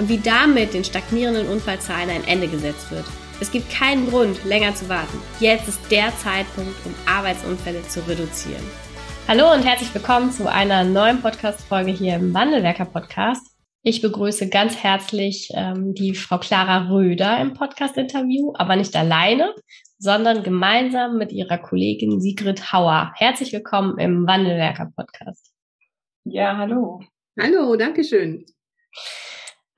und wie damit den stagnierenden Unfallzahlen ein Ende gesetzt wird. Es gibt keinen Grund, länger zu warten. Jetzt ist der Zeitpunkt, um Arbeitsunfälle zu reduzieren. Hallo und herzlich willkommen zu einer neuen Podcast-Folge hier im Wandelwerker-Podcast. Ich begrüße ganz herzlich ähm, die Frau Clara Röder im Podcast-Interview, aber nicht alleine, sondern gemeinsam mit ihrer Kollegin Sigrid Hauer. Herzlich willkommen im Wandelwerker-Podcast. Ja, hallo. Hallo, danke schön.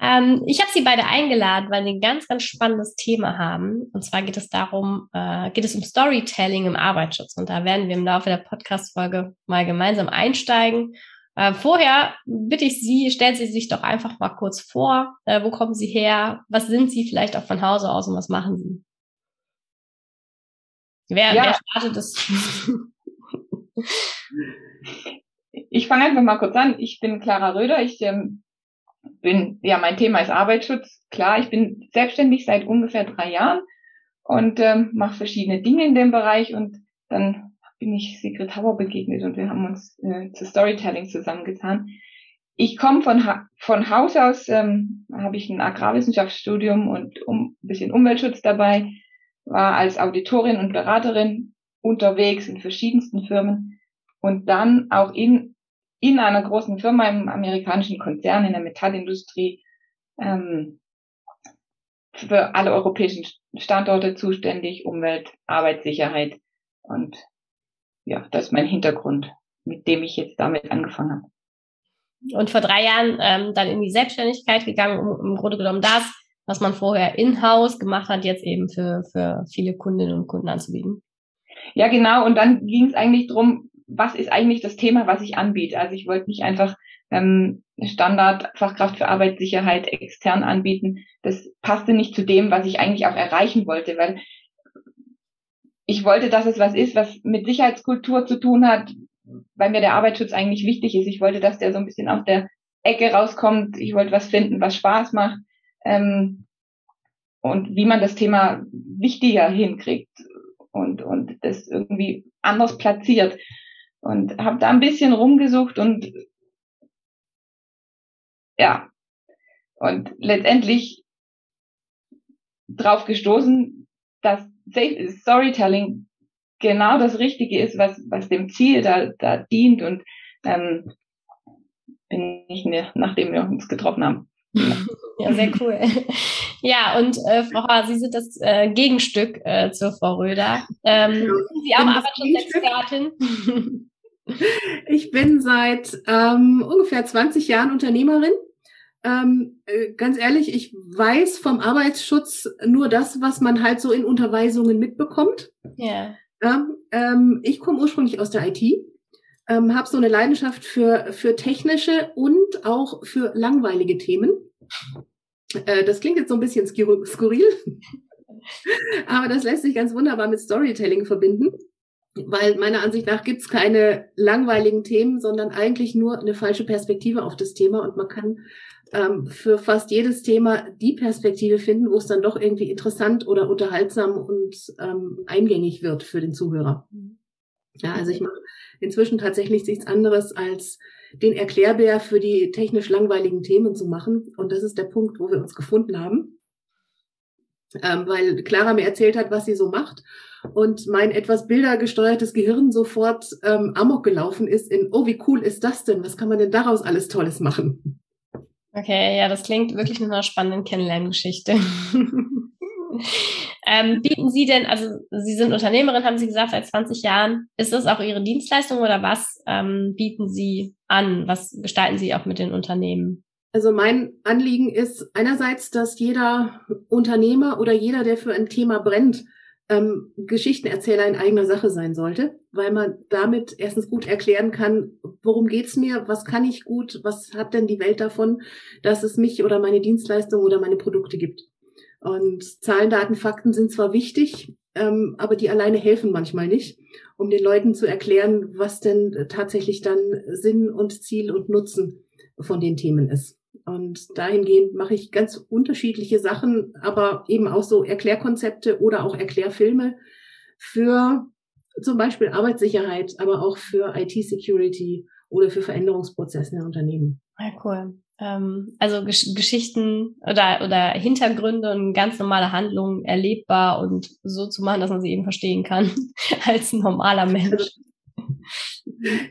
Ähm, ich habe Sie beide eingeladen, weil Sie ein ganz, ganz spannendes Thema haben. Und zwar geht es darum, äh, geht es um Storytelling im Arbeitsschutz. Und da werden wir im Laufe der Podcast-Folge mal gemeinsam einsteigen. Äh, vorher bitte ich Sie, stellen Sie sich doch einfach mal kurz vor. Äh, wo kommen Sie her? Was sind Sie vielleicht auch von Hause aus und was machen Sie? Wer, ja. wer startet das? ich fange einfach mal kurz an. Ich bin Clara Röder. Ich ähm, bin, ja, mein Thema ist Arbeitsschutz. Klar, ich bin selbstständig seit ungefähr drei Jahren und ähm, mache verschiedene Dinge in dem Bereich und dann bin ich Sigrid Hauer begegnet und wir haben uns äh, zu Storytelling zusammengetan. Ich komme von, ha von Haus aus, ähm, habe ich ein Agrarwissenschaftsstudium und um, ein bisschen Umweltschutz dabei, war als Auditorin und Beraterin unterwegs in verschiedensten Firmen und dann auch in in einer großen Firma im amerikanischen Konzern in der Metallindustrie ähm, für alle europäischen Standorte zuständig, Umwelt, Arbeitssicherheit und ja, das ist mein Hintergrund, mit dem ich jetzt damit angefangen habe. Und vor drei Jahren ähm, dann in die Selbstständigkeit gegangen, um im Grunde genommen das, was man vorher in-house gemacht hat, jetzt eben für, für viele Kundinnen und Kunden anzubieten. Ja, genau. Und dann ging es eigentlich drum was ist eigentlich das Thema, was ich anbiete. Also ich wollte nicht einfach ähm, Standardfachkraft für Arbeitssicherheit extern anbieten. Das passte nicht zu dem, was ich eigentlich auch erreichen wollte, weil ich wollte, dass es was ist, was mit Sicherheitskultur zu tun hat, weil mir der Arbeitsschutz eigentlich wichtig ist. Ich wollte, dass der so ein bisschen aus der Ecke rauskommt. Ich wollte was finden, was Spaß macht. Ähm, und wie man das Thema wichtiger hinkriegt und, und das irgendwie anders platziert und habe da ein bisschen rumgesucht und ja und letztendlich drauf gestoßen, dass Storytelling genau das Richtige ist, was was dem Ziel da da dient und ähm, bin ich mir, nachdem wir uns getroffen haben. Ja, sehr cool. Ja, und äh, Frau Haar, Sie sind das äh, Gegenstück äh, zur Frau Röder. Ähm, Sie auch Arbeitsschutzexpertin? Ich bin seit ähm, ungefähr 20 Jahren Unternehmerin. Ähm, äh, ganz ehrlich, ich weiß vom Arbeitsschutz nur das, was man halt so in Unterweisungen mitbekommt. Ja. Ähm, ähm, ich komme ursprünglich aus der IT, ähm, habe so eine Leidenschaft für, für technische und auch für langweilige Themen. Äh, das klingt jetzt so ein bisschen skurril, aber das lässt sich ganz wunderbar mit Storytelling verbinden weil meiner Ansicht nach gibt's keine langweiligen Themen, sondern eigentlich nur eine falsche Perspektive auf das Thema und man kann ähm, für fast jedes Thema die Perspektive finden, wo es dann doch irgendwie interessant oder unterhaltsam und ähm, eingängig wird für den Zuhörer. Ja, also ich mache inzwischen tatsächlich nichts anderes als den Erklärbär für die technisch langweiligen Themen zu machen. Und das ist der Punkt, wo wir uns gefunden haben. Ähm, weil Clara mir erzählt hat, was sie so macht und mein etwas bildergesteuertes Gehirn sofort ähm, amok gelaufen ist in, oh, wie cool ist das denn? Was kann man denn daraus alles Tolles machen? Okay, ja, das klingt wirklich nach einer spannenden Kennenlerngeschichte. ähm, bieten Sie denn, also Sie sind Unternehmerin, haben Sie gesagt, seit 20 Jahren. Ist das auch Ihre Dienstleistung oder was ähm, bieten Sie an? Was gestalten Sie auch mit den Unternehmen? Also mein Anliegen ist einerseits, dass jeder Unternehmer oder jeder, der für ein Thema brennt, ähm, Geschichtenerzähler in eigener Sache sein sollte, weil man damit erstens gut erklären kann, worum geht's mir, was kann ich gut, was hat denn die Welt davon, dass es mich oder meine Dienstleistung oder meine Produkte gibt. Und Zahlen, Daten, Fakten sind zwar wichtig, ähm, aber die alleine helfen manchmal nicht, um den Leuten zu erklären, was denn tatsächlich dann Sinn und Ziel und Nutzen von den Themen ist. Und dahingehend mache ich ganz unterschiedliche Sachen, aber eben auch so Erklärkonzepte oder auch Erklärfilme für zum Beispiel Arbeitssicherheit, aber auch für IT-Security oder für Veränderungsprozesse in Unternehmen. Ja, cool. Ähm, also Gesch Geschichten oder, oder Hintergründe und ganz normale Handlungen erlebbar und so zu machen, dass man sie eben verstehen kann als normaler Mensch. Also,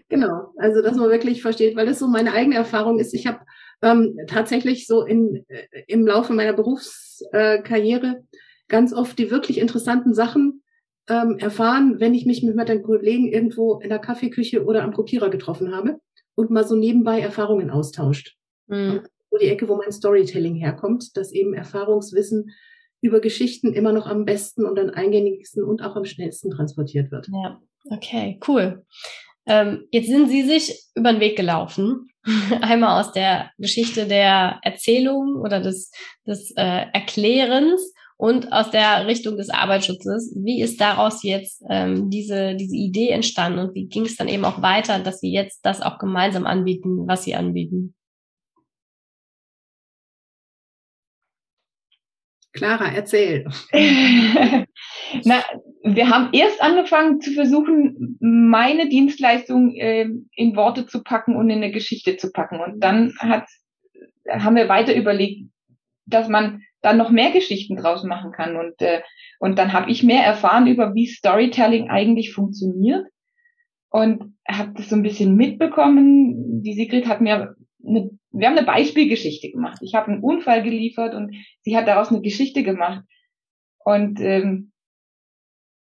genau, also dass man wirklich versteht, weil das so meine eigene Erfahrung ist. Ich habe ähm, tatsächlich so in, äh, im Laufe meiner Berufskarriere ganz oft die wirklich interessanten Sachen ähm, erfahren, wenn ich mich mit meinen Kollegen irgendwo in der Kaffeeküche oder am Kopierer getroffen habe und mal so nebenbei Erfahrungen austauscht. Mhm. So die Ecke, wo mein Storytelling herkommt, dass eben Erfahrungswissen über Geschichten immer noch am besten und am eingängigsten und auch am schnellsten transportiert wird. Ja, okay, cool. Ähm, jetzt sind Sie sich über den Weg gelaufen. Einmal aus der Geschichte der Erzählung oder des, des äh, Erklärens und aus der Richtung des Arbeitsschutzes. Wie ist daraus jetzt ähm, diese, diese Idee entstanden und wie ging es dann eben auch weiter, dass Sie jetzt das auch gemeinsam anbieten, was Sie anbieten? Clara, erzähl. Na, wir haben erst angefangen zu versuchen, meine Dienstleistung äh, in Worte zu packen und in eine Geschichte zu packen. Und dann hat, haben wir weiter überlegt, dass man dann noch mehr Geschichten draus machen kann. Und, äh, und dann habe ich mehr erfahren über, wie Storytelling eigentlich funktioniert. Und habe das so ein bisschen mitbekommen. Die Sigrid hat mir eine, wir haben eine Beispielgeschichte gemacht. Ich habe einen Unfall geliefert und sie hat daraus eine Geschichte gemacht. Und ähm,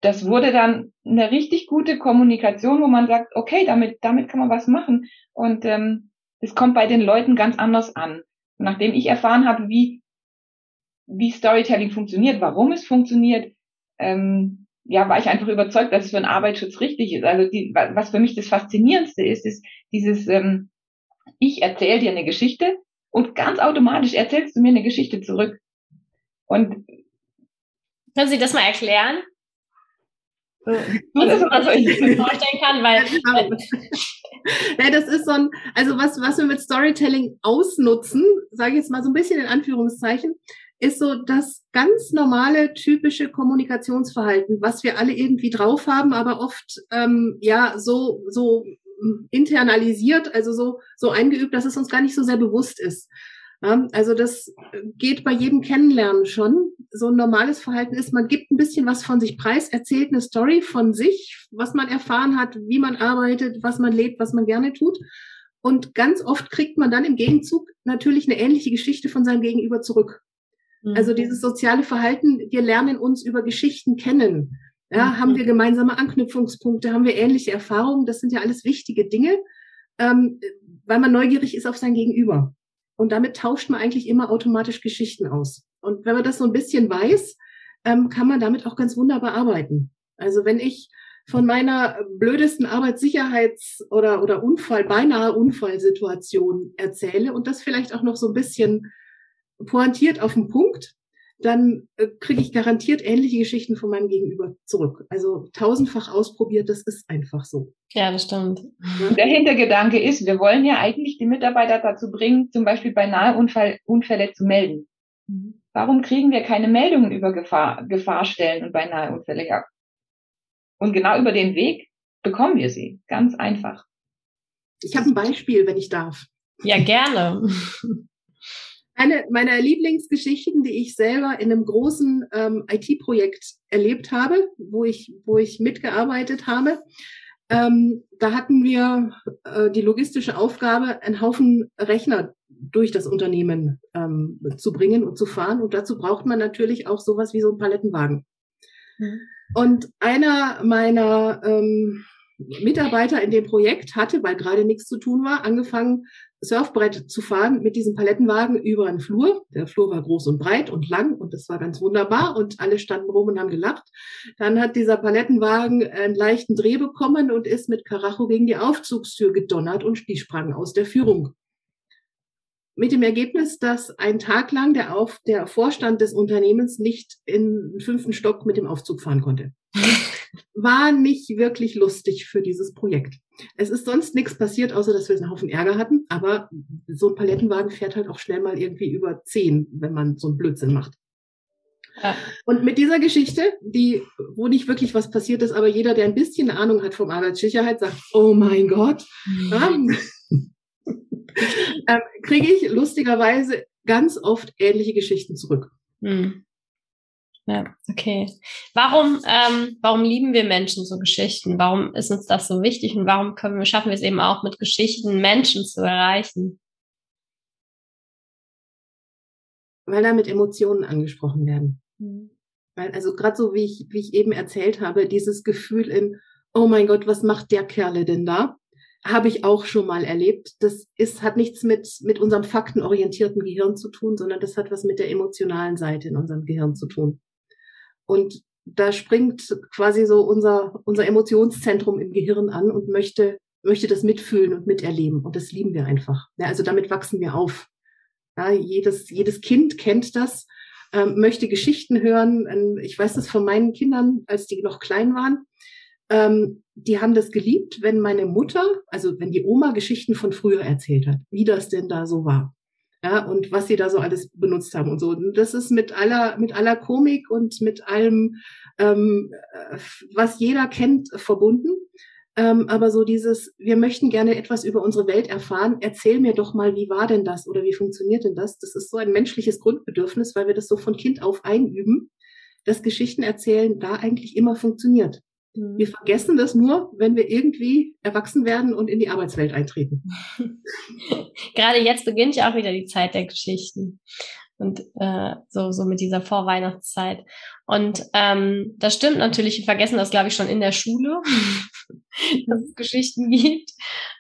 das wurde dann eine richtig gute Kommunikation, wo man sagt, okay, damit, damit kann man was machen. Und ähm, es kommt bei den Leuten ganz anders an. Und nachdem ich erfahren habe, wie, wie Storytelling funktioniert, warum es funktioniert, ähm, ja, war ich einfach überzeugt, dass es für einen Arbeitsschutz richtig ist. Also die, was für mich das Faszinierendste ist, ist dieses ähm, ich erzähle dir eine Geschichte und ganz automatisch erzählst du mir eine Geschichte zurück. Und können Sie das mal erklären? Was ist was ich mir vorstellen kann, weil ja, das ist so ein, also was, was wir mit Storytelling ausnutzen, sage ich jetzt mal so ein bisschen in Anführungszeichen, ist so das ganz normale, typische Kommunikationsverhalten, was wir alle irgendwie drauf haben, aber oft ähm, ja so, so internalisiert, also so, so eingeübt, dass es uns gar nicht so sehr bewusst ist. Also das geht bei jedem Kennenlernen schon. So ein normales Verhalten ist, man gibt ein bisschen was von sich preis, erzählt eine Story von sich, was man erfahren hat, wie man arbeitet, was man lebt, was man gerne tut. Und ganz oft kriegt man dann im Gegenzug natürlich eine ähnliche Geschichte von seinem Gegenüber zurück. Mhm. Also dieses soziale Verhalten, wir lernen uns über Geschichten kennen. Ja, mhm. haben wir gemeinsame Anknüpfungspunkte, haben wir ähnliche Erfahrungen? Das sind ja alles wichtige Dinge, ähm, weil man neugierig ist auf sein Gegenüber. Und damit tauscht man eigentlich immer automatisch Geschichten aus. Und wenn man das so ein bisschen weiß, ähm, kann man damit auch ganz wunderbar arbeiten. Also wenn ich von meiner blödesten Arbeitssicherheits- oder, oder Unfall, beinahe Unfallsituation erzähle und das vielleicht auch noch so ein bisschen pointiert auf den Punkt, dann äh, kriege ich garantiert ähnliche Geschichten von meinem Gegenüber zurück. Also tausendfach ausprobiert, das ist einfach so. Ja, das stimmt. Der Hintergedanke ist, wir wollen ja eigentlich die Mitarbeiter dazu bringen, zum Beispiel bei Nahunfall, Unfälle zu melden. Mhm. Warum kriegen wir keine Meldungen über Gefahr, Gefahrstellen und bei Nahunfälle? Ja. Und genau über den Weg bekommen wir sie. Ganz einfach. Ich habe ein Beispiel, wenn ich darf. Ja, gerne. Eine meiner Lieblingsgeschichten, die ich selber in einem großen ähm, IT-Projekt erlebt habe, wo ich, wo ich mitgearbeitet habe. Ähm, da hatten wir äh, die logistische Aufgabe, einen Haufen Rechner durch das Unternehmen ähm, zu bringen und zu fahren. Und dazu braucht man natürlich auch sowas wie so einen Palettenwagen. Mhm. Und einer meiner ähm, Mitarbeiter in dem Projekt hatte, weil gerade nichts zu tun war, angefangen, Surfbrett zu fahren mit diesem Palettenwagen über einen Flur. Der Flur war groß und breit und lang und das war ganz wunderbar und alle standen rum und haben gelacht. Dann hat dieser Palettenwagen einen leichten Dreh bekommen und ist mit Karacho gegen die Aufzugstür gedonnert und die sprang aus der Führung. Mit dem Ergebnis, dass ein Tag lang der, Auf, der Vorstand des Unternehmens nicht in den fünften Stock mit dem Aufzug fahren konnte. War nicht wirklich lustig für dieses Projekt. Es ist sonst nichts passiert, außer dass wir einen Haufen Ärger hatten. Aber so ein Palettenwagen fährt halt auch schnell mal irgendwie über zehn, wenn man so einen Blödsinn macht. Ja. Und mit dieser Geschichte, die, wo nicht wirklich was passiert ist, aber jeder, der ein bisschen Ahnung hat vom Arbeitssicherheit, sagt, oh mein Gott, mhm. ähm, kriege ich lustigerweise ganz oft ähnliche Geschichten zurück. Mhm. Ja, okay. Warum, ähm, warum lieben wir Menschen so Geschichten? Warum ist uns das so wichtig und warum können wir, schaffen wir es eben auch mit Geschichten Menschen zu erreichen? Weil damit Emotionen angesprochen werden. Mhm. Weil, also gerade so wie ich, wie ich eben erzählt habe, dieses Gefühl in, oh mein Gott, was macht der Kerle denn da? Habe ich auch schon mal erlebt. Das ist, hat nichts mit, mit unserem faktenorientierten Gehirn zu tun, sondern das hat was mit der emotionalen Seite in unserem Gehirn zu tun. Und da springt quasi so unser, unser Emotionszentrum im Gehirn an und möchte, möchte das mitfühlen und miterleben. Und das lieben wir einfach. Ja, also damit wachsen wir auf. Ja, jedes, jedes Kind kennt das, ähm, möchte Geschichten hören. Ähm, ich weiß das von meinen Kindern, als die noch klein waren. Ähm, die haben das geliebt, wenn meine Mutter, also wenn die Oma Geschichten von früher erzählt hat, wie das denn da so war ja, und was sie da so alles benutzt haben und so. Und das ist mit aller, mit aller Komik und mit allem, ähm, was jeder kennt, verbunden. Ähm, aber so dieses, wir möchten gerne etwas über unsere Welt erfahren, erzähl mir doch mal, wie war denn das oder wie funktioniert denn das? Das ist so ein menschliches Grundbedürfnis, weil wir das so von Kind auf einüben, dass Geschichten erzählen da eigentlich immer funktioniert. Mhm. Wir vergessen das nur, wenn wir irgendwie erwachsen werden und in die Arbeitswelt eintreten. Gerade jetzt beginnt ja auch wieder die Zeit der Geschichten. Und äh, so, so mit dieser Vorweihnachtszeit. Und ähm, das stimmt natürlich, wir vergessen das, glaube ich, schon in der Schule, dass es Geschichten gibt.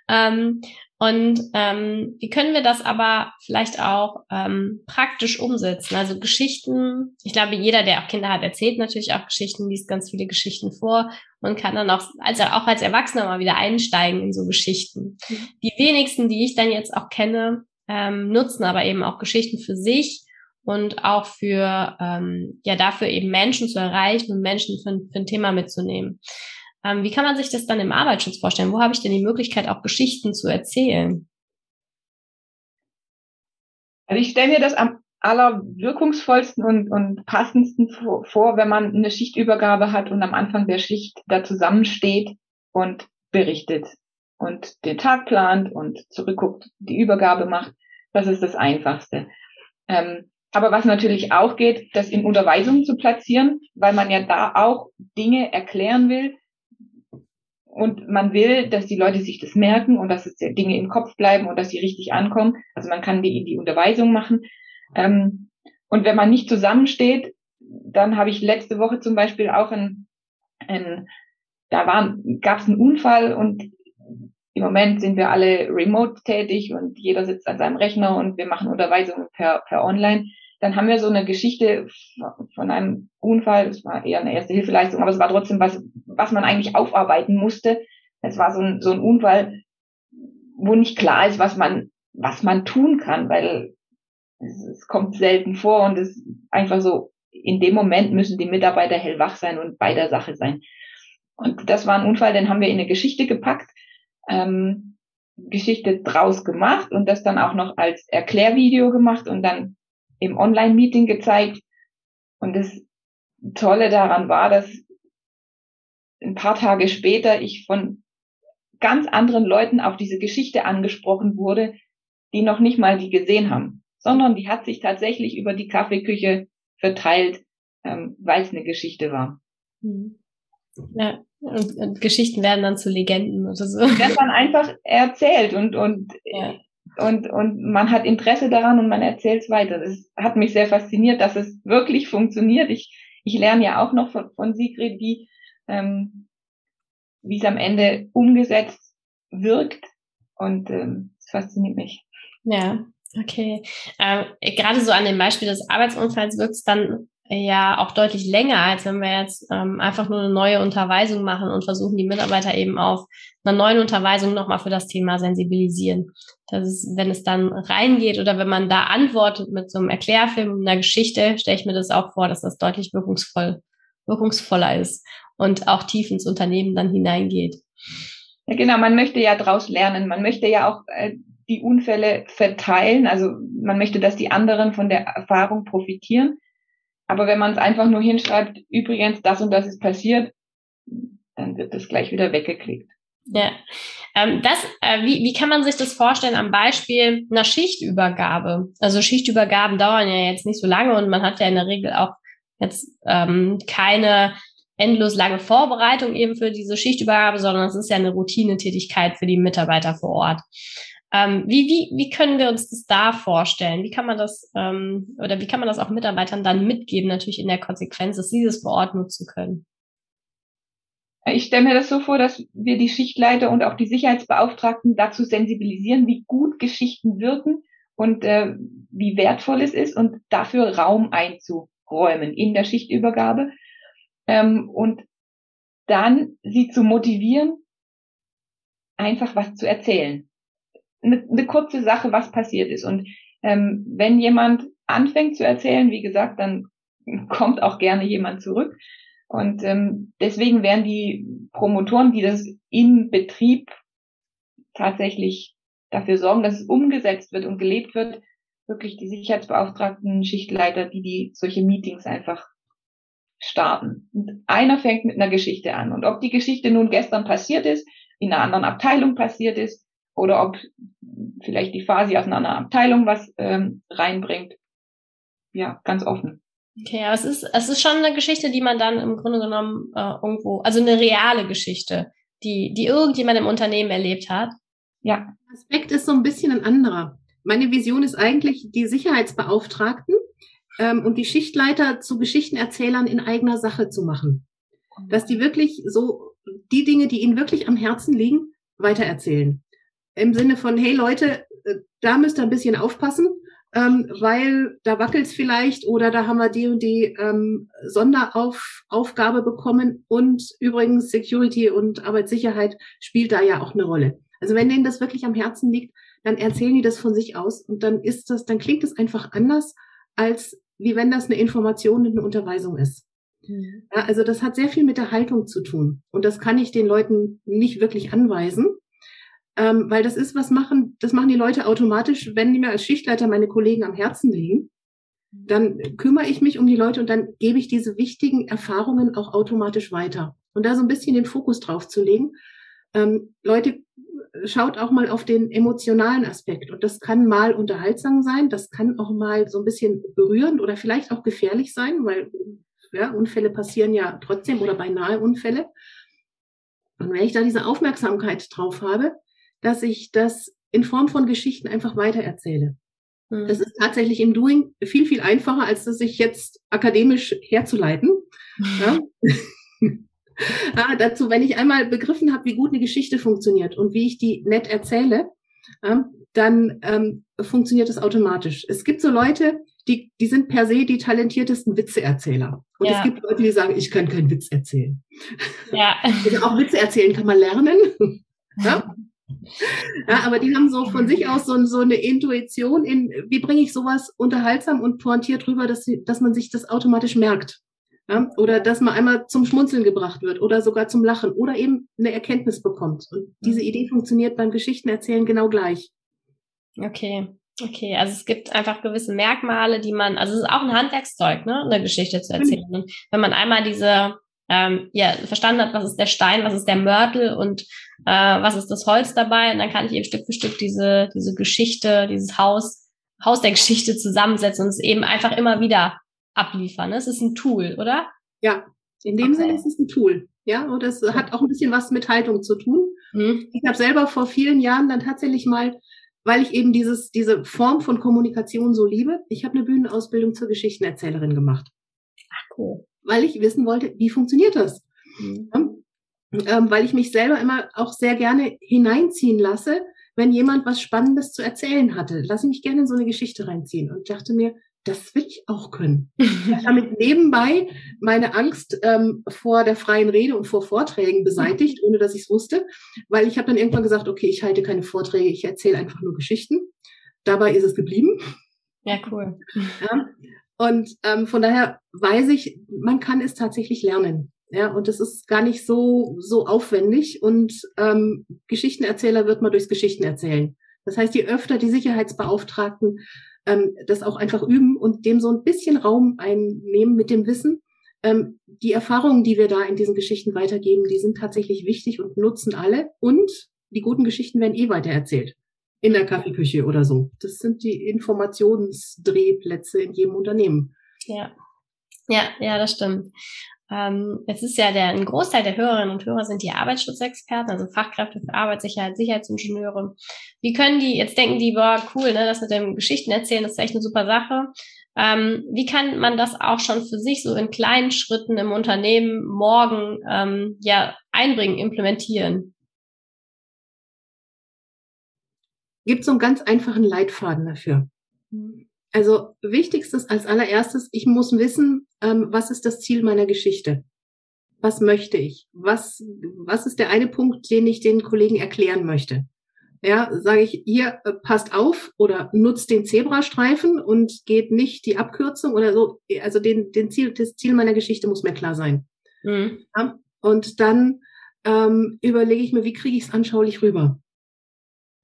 Ähm, und ähm, wie können wir das aber vielleicht auch ähm, praktisch umsetzen? Also Geschichten, ich glaube, jeder, der auch Kinder hat, erzählt natürlich auch Geschichten, liest ganz viele Geschichten vor und kann dann auch als, auch als Erwachsener mal wieder einsteigen in so Geschichten. Mhm. Die wenigsten, die ich dann jetzt auch kenne, ähm, nutzen aber eben auch Geschichten für sich und auch für, ähm, ja, dafür eben Menschen zu erreichen und Menschen für, für ein Thema mitzunehmen. Ähm, wie kann man sich das dann im Arbeitsschutz vorstellen? Wo habe ich denn die Möglichkeit, auch Geschichten zu erzählen? Also ich stelle mir das am allerwirkungsvollsten und, und passendsten vor, wenn man eine Schichtübergabe hat und am Anfang der Schicht da zusammensteht und berichtet und den Tag plant und zurückguckt, die Übergabe macht. Das ist das Einfachste. Ähm, aber was natürlich auch geht, das in Unterweisungen zu platzieren, weil man ja da auch Dinge erklären will, und man will, dass die Leute sich das merken und dass es Dinge im Kopf bleiben und dass sie richtig ankommen. Also man kann die, die Unterweisung machen. Ähm, und wenn man nicht zusammensteht, dann habe ich letzte Woche zum Beispiel auch ein, ein da gab es einen Unfall und im Moment sind wir alle remote tätig und jeder sitzt an seinem Rechner und wir machen Unterweisungen per, per Online dann haben wir so eine Geschichte von einem Unfall, das war eher eine erste Hilfeleistung, aber es war trotzdem was, was man eigentlich aufarbeiten musste. Es war so ein, so ein Unfall, wo nicht klar ist, was man, was man tun kann, weil es, es kommt selten vor und es einfach so, in dem Moment müssen die Mitarbeiter hellwach sein und bei der Sache sein. Und das war ein Unfall, den haben wir in eine Geschichte gepackt, ähm, Geschichte draus gemacht und das dann auch noch als Erklärvideo gemacht und dann im Online-Meeting gezeigt. Und das Tolle daran war, dass ein paar Tage später ich von ganz anderen Leuten auf diese Geschichte angesprochen wurde, die noch nicht mal die gesehen haben, sondern die hat sich tatsächlich über die Kaffeeküche verteilt, ähm, weil es eine Geschichte war. Mhm. Ja, und, und, Geschichten werden dann zu Legenden oder so. Werden dann einfach erzählt und, und ja und, und man hat Interesse daran und man erzählt es weiter. Das hat mich sehr fasziniert, dass es wirklich funktioniert. Ich, ich lerne ja auch noch von, von Sigrid, wie, ähm, wie es am Ende umgesetzt wirkt. Und ähm, das fasziniert mich. Ja, okay. Ähm, gerade so an dem Beispiel des Arbeitsunfalls wirkt es dann ja auch deutlich länger, als wenn wir jetzt ähm, einfach nur eine neue Unterweisung machen und versuchen, die Mitarbeiter eben auf einer neuen Unterweisung nochmal für das Thema sensibilisieren. Das ist, wenn es dann reingeht oder wenn man da antwortet mit so einem Erklärfilm, einer Geschichte, stelle ich mir das auch vor, dass das deutlich wirkungsvoll, wirkungsvoller ist und auch tief ins Unternehmen dann hineingeht. Ja, genau, man möchte ja daraus lernen. Man möchte ja auch äh, die Unfälle verteilen. Also man möchte, dass die anderen von der Erfahrung profitieren. Aber wenn man es einfach nur hinschreibt, übrigens, das und das ist passiert, dann wird das gleich wieder weggeklickt. Ja, ähm, das, äh, wie, wie kann man sich das vorstellen am Beispiel einer Schichtübergabe? Also Schichtübergaben dauern ja jetzt nicht so lange und man hat ja in der Regel auch jetzt ähm, keine endlos lange Vorbereitung eben für diese Schichtübergabe, sondern es ist ja eine Routinetätigkeit für die Mitarbeiter vor Ort. Ähm, wie, wie, wie können wir uns das da vorstellen? Wie kann man das ähm, oder wie kann man das auch Mitarbeitern dann mitgeben, natürlich in der Konsequenz, dass sie das vor Ort nutzen können? Ich stelle mir das so vor, dass wir die Schichtleiter und auch die Sicherheitsbeauftragten dazu sensibilisieren, wie gut Geschichten wirken und äh, wie wertvoll es ist und dafür Raum einzuräumen in der Schichtübergabe ähm, und dann sie zu motivieren, einfach was zu erzählen eine, eine kurze Sache, was passiert ist. Und ähm, wenn jemand anfängt zu erzählen, wie gesagt, dann kommt auch gerne jemand zurück. Und ähm, deswegen werden die Promotoren, die das im Betrieb tatsächlich dafür sorgen, dass es umgesetzt wird und gelebt wird, wirklich die Sicherheitsbeauftragten, Schichtleiter, die die solche Meetings einfach starten. Und einer fängt mit einer Geschichte an. Und ob die Geschichte nun gestern passiert ist, in einer anderen Abteilung passiert ist, oder ob vielleicht die Phase aus einer anderen Abteilung was ähm, reinbringt. Ja, ganz offen. Okay, aber es ist, es ist schon eine Geschichte, die man dann im Grunde genommen äh, irgendwo, also eine reale Geschichte, die, die irgendjemand im Unternehmen erlebt hat. Ja. Der Aspekt ist so ein bisschen ein anderer. Meine Vision ist eigentlich, die Sicherheitsbeauftragten ähm, und die Schichtleiter zu Geschichtenerzählern in eigener Sache zu machen. Dass die wirklich so die Dinge, die ihnen wirklich am Herzen liegen, weitererzählen im Sinne von, hey Leute, äh, da müsst ihr ein bisschen aufpassen, ähm, weil da wackelt's vielleicht oder da haben wir die und die ähm, Sonderaufgabe bekommen und übrigens Security und Arbeitssicherheit spielt da ja auch eine Rolle. Also wenn denen das wirklich am Herzen liegt, dann erzählen die das von sich aus und dann ist das, dann klingt es einfach anders, als wie wenn das eine Information und eine Unterweisung ist. Mhm. Ja, also das hat sehr viel mit der Haltung zu tun und das kann ich den Leuten nicht wirklich anweisen. Ähm, weil das ist, was machen, das machen die Leute automatisch, wenn die mir als Schichtleiter meine Kollegen am Herzen liegen. Dann kümmere ich mich um die Leute und dann gebe ich diese wichtigen Erfahrungen auch automatisch weiter. Und da so ein bisschen den Fokus drauf zu legen. Ähm, Leute, schaut auch mal auf den emotionalen Aspekt. Und das kann mal unterhaltsam sein, das kann auch mal so ein bisschen berührend oder vielleicht auch gefährlich sein, weil ja, Unfälle passieren ja trotzdem oder beinahe Unfälle. Und wenn ich da diese Aufmerksamkeit drauf habe, dass ich das in Form von Geschichten einfach weitererzähle. Mhm. Das ist tatsächlich im Doing viel, viel einfacher, als das sich jetzt akademisch herzuleiten. Ja. ah, dazu, wenn ich einmal begriffen habe, wie gut eine Geschichte funktioniert und wie ich die nett erzähle, ja, dann ähm, funktioniert es automatisch. Es gibt so Leute, die, die sind per se die talentiertesten Witzeerzähler. Und ja. es gibt Leute, die sagen, ich kann keinen Witz erzählen. Ja. Also auch Witze erzählen kann man lernen. Ja? Ja, aber die haben so von sich aus so, so eine Intuition in, wie bringe ich sowas unterhaltsam und pointiert rüber, dass, dass man sich das automatisch merkt. Ja, oder dass man einmal zum Schmunzeln gebracht wird oder sogar zum Lachen oder eben eine Erkenntnis bekommt. Und diese mhm. Idee funktioniert beim Geschichtenerzählen genau gleich. Okay. Okay, also es gibt einfach gewisse Merkmale, die man, also es ist auch ein Handwerkszeug, ne, eine Geschichte zu erzählen. Und wenn man einmal diese ähm, ja, verstanden hat, was ist der Stein, was ist der Mörtel und äh, was ist das Holz dabei. Und dann kann ich eben Stück für Stück diese, diese Geschichte, dieses Haus, Haus der Geschichte zusammensetzen und es eben einfach immer wieder abliefern. Es ist ein Tool, oder? Ja, in dem okay. Sinne ist es ein Tool. Ja, und das hat auch ein bisschen was mit Haltung zu tun. Mhm. Ich habe selber vor vielen Jahren dann tatsächlich mal, weil ich eben dieses, diese Form von Kommunikation so liebe, ich habe eine Bühnenausbildung zur Geschichtenerzählerin gemacht. Ach cool weil ich wissen wollte, wie funktioniert das? Mhm. ähm, weil ich mich selber immer auch sehr gerne hineinziehen lasse, wenn jemand was Spannendes zu erzählen hatte. Lass ich mich gerne in so eine Geschichte reinziehen und dachte mir, das will ich auch können. Ich damit nebenbei meine Angst ähm, vor der freien Rede und vor Vorträgen beseitigt, ohne dass ich es wusste, weil ich habe dann irgendwann gesagt, okay, ich halte keine Vorträge, ich erzähle einfach nur Geschichten. Dabei ist es geblieben. Ja, cool. Ja, und ähm, von daher weiß ich, man kann es tatsächlich lernen. Ja, und es ist gar nicht so, so aufwendig. Und ähm, Geschichtenerzähler wird man durchs Geschichten erzählen. Das heißt, je öfter die Sicherheitsbeauftragten ähm, das auch einfach üben und dem so ein bisschen Raum einnehmen mit dem Wissen, ähm, die Erfahrungen, die wir da in diesen Geschichten weitergeben, die sind tatsächlich wichtig und nutzen alle. Und die guten Geschichten werden eh weitererzählt. In der Kaffeeküche oder so. Das sind die Informationsdrehplätze in jedem Unternehmen. Ja. Ja, ja, das stimmt. Ähm, es ist ja der, ein Großteil der Hörerinnen und Hörer sind die Arbeitsschutzexperten, also Fachkräfte für Arbeitssicherheit, Sicherheitsingenieure. Wie können die, jetzt denken die, boah, cool, ne, das mit dem Geschichten erzählen, das ist echt eine super Sache. Ähm, wie kann man das auch schon für sich so in kleinen Schritten im Unternehmen morgen ähm, ja einbringen, implementieren? Gibt so einen ganz einfachen Leitfaden dafür. Mhm. Also wichtigstes als allererstes, ich muss wissen, ähm, was ist das Ziel meiner Geschichte? Was möchte ich? Was, was ist der eine Punkt, den ich den Kollegen erklären möchte? Ja, sage ich, hier äh, passt auf oder nutzt den Zebrastreifen und geht nicht die Abkürzung oder so. Also den, den Ziel, das Ziel meiner Geschichte muss mir klar sein. Mhm. Ja, und dann ähm, überlege ich mir, wie kriege ich es anschaulich rüber?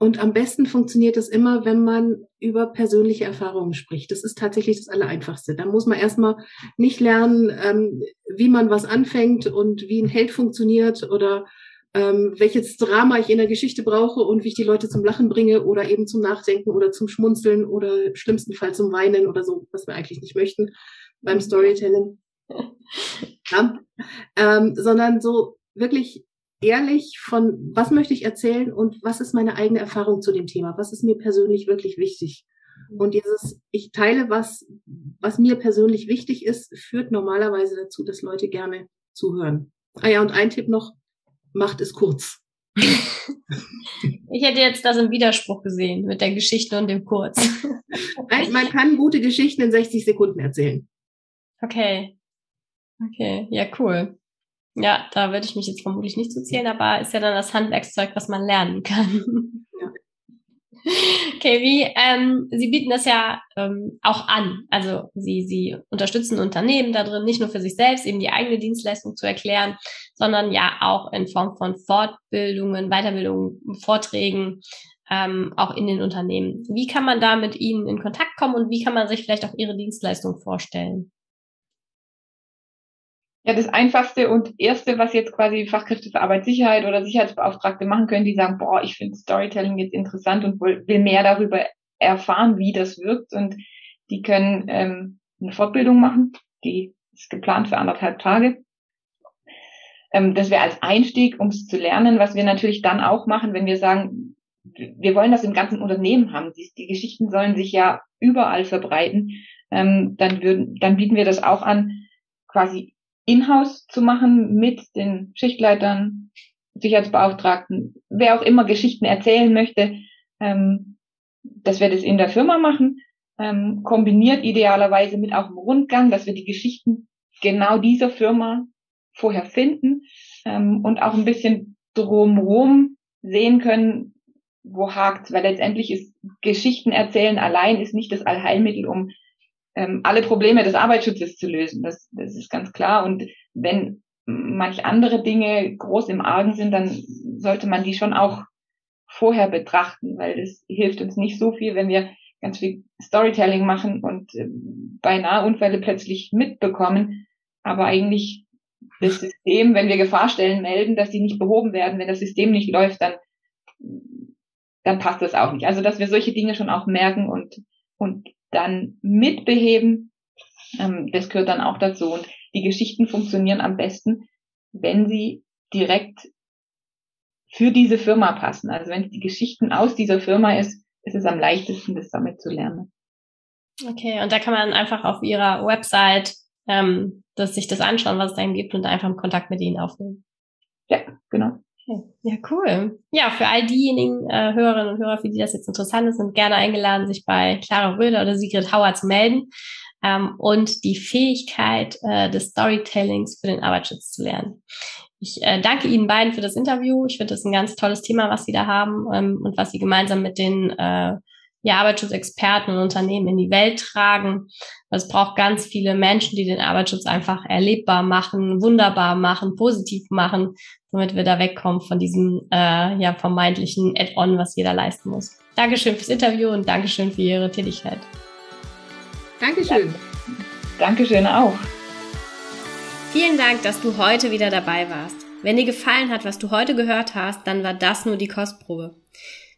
Und am besten funktioniert es immer, wenn man über persönliche Erfahrungen spricht. Das ist tatsächlich das Allereinfachste. Da muss man erstmal nicht lernen, ähm, wie man was anfängt und wie ein Held funktioniert oder ähm, welches Drama ich in der Geschichte brauche und wie ich die Leute zum Lachen bringe oder eben zum Nachdenken oder zum Schmunzeln oder im schlimmsten Fall zum Weinen oder so, was wir eigentlich nicht möchten beim. Storytelling. Ja. Ähm, sondern so wirklich ehrlich von, was möchte ich erzählen und was ist meine eigene Erfahrung zu dem Thema? Was ist mir persönlich wirklich wichtig? Und dieses, ich teile was, was mir persönlich wichtig ist, führt normalerweise dazu, dass Leute gerne zuhören. Ah ja, und ein Tipp noch, macht es kurz. Ich hätte jetzt das im Widerspruch gesehen mit der Geschichte und dem Kurz. Man kann gute Geschichten in 60 Sekunden erzählen. Okay. Okay, ja, cool. Ja, da würde ich mich jetzt vermutlich nicht zu zählen, aber ist ja dann das Handwerkszeug, was man lernen kann. Ja. Okay, wie ähm, Sie bieten das ja ähm, auch an. Also Sie, Sie unterstützen Unternehmen da drin, nicht nur für sich selbst, eben die eigene Dienstleistung zu erklären, sondern ja auch in Form von Fortbildungen, Weiterbildungen, Vorträgen, ähm, auch in den Unternehmen. Wie kann man da mit Ihnen in Kontakt kommen und wie kann man sich vielleicht auch Ihre Dienstleistung vorstellen? Ja, das Einfachste und Erste, was jetzt quasi Fachkräfte für Arbeitssicherheit oder Sicherheitsbeauftragte machen können, die sagen, boah, ich finde Storytelling jetzt interessant und will mehr darüber erfahren, wie das wirkt. Und die können ähm, eine Fortbildung machen, die ist geplant für anderthalb Tage. Ähm, das wäre als Einstieg, um es zu lernen, was wir natürlich dann auch machen, wenn wir sagen, wir wollen das im ganzen Unternehmen haben. Die, die Geschichten sollen sich ja überall verbreiten. Ähm, dann, würden, dann bieten wir das auch an, quasi in-house zu machen mit den Schichtleitern, Sicherheitsbeauftragten, wer auch immer Geschichten erzählen möchte, ähm, dass wir das in der Firma machen, ähm, kombiniert idealerweise mit auch einem Rundgang, dass wir die Geschichten genau dieser Firma vorher finden ähm, und auch ein bisschen drumherum sehen können, wo hakt, weil letztendlich ist Geschichten erzählen allein ist nicht das Allheilmittel, um ähm, alle Probleme des Arbeitsschutzes zu lösen. Das, das ist ganz klar. Und wenn manch andere Dinge groß im Argen sind, dann sollte man die schon auch vorher betrachten, weil das hilft uns nicht so viel, wenn wir ganz viel Storytelling machen und äh, beinahe Unfälle plötzlich mitbekommen, aber eigentlich das System, wenn wir Gefahrstellen melden, dass die nicht behoben werden, wenn das System nicht läuft, dann, dann passt das auch nicht. Also, dass wir solche Dinge schon auch merken und, und dann mitbeheben. Ähm, das gehört dann auch dazu. Und die Geschichten funktionieren am besten, wenn sie direkt für diese Firma passen. Also wenn es die Geschichten aus dieser Firma ist, ist es am leichtesten, das damit zu lernen. Okay, und da kann man einfach auf ihrer Website ähm, dass sich das anschauen, was es da gibt und einfach im Kontakt mit ihnen aufnehmen. Ja, genau. Okay. Ja, cool. Ja, für all diejenigen äh, Hörerinnen und Hörer, für die das jetzt interessant ist, sind gerne eingeladen, sich bei Clara Röder oder Sigrid Hauer zu melden ähm, und die Fähigkeit äh, des Storytellings für den Arbeitsschutz zu lernen. Ich äh, danke Ihnen beiden für das Interview. Ich finde das ein ganz tolles Thema, was Sie da haben ähm, und was Sie gemeinsam mit den äh, ja, Arbeitsschutzexperten und Unternehmen in die Welt tragen. Es braucht ganz viele Menschen, die den Arbeitsschutz einfach erlebbar machen, wunderbar machen, positiv machen, damit wir da wegkommen von diesem äh, ja, vermeintlichen Add-on, was jeder leisten muss. Dankeschön fürs Interview und Dankeschön für Ihre Tätigkeit. Dankeschön. Dankeschön auch. Vielen Dank, dass du heute wieder dabei warst. Wenn dir gefallen hat, was du heute gehört hast, dann war das nur die Kostprobe.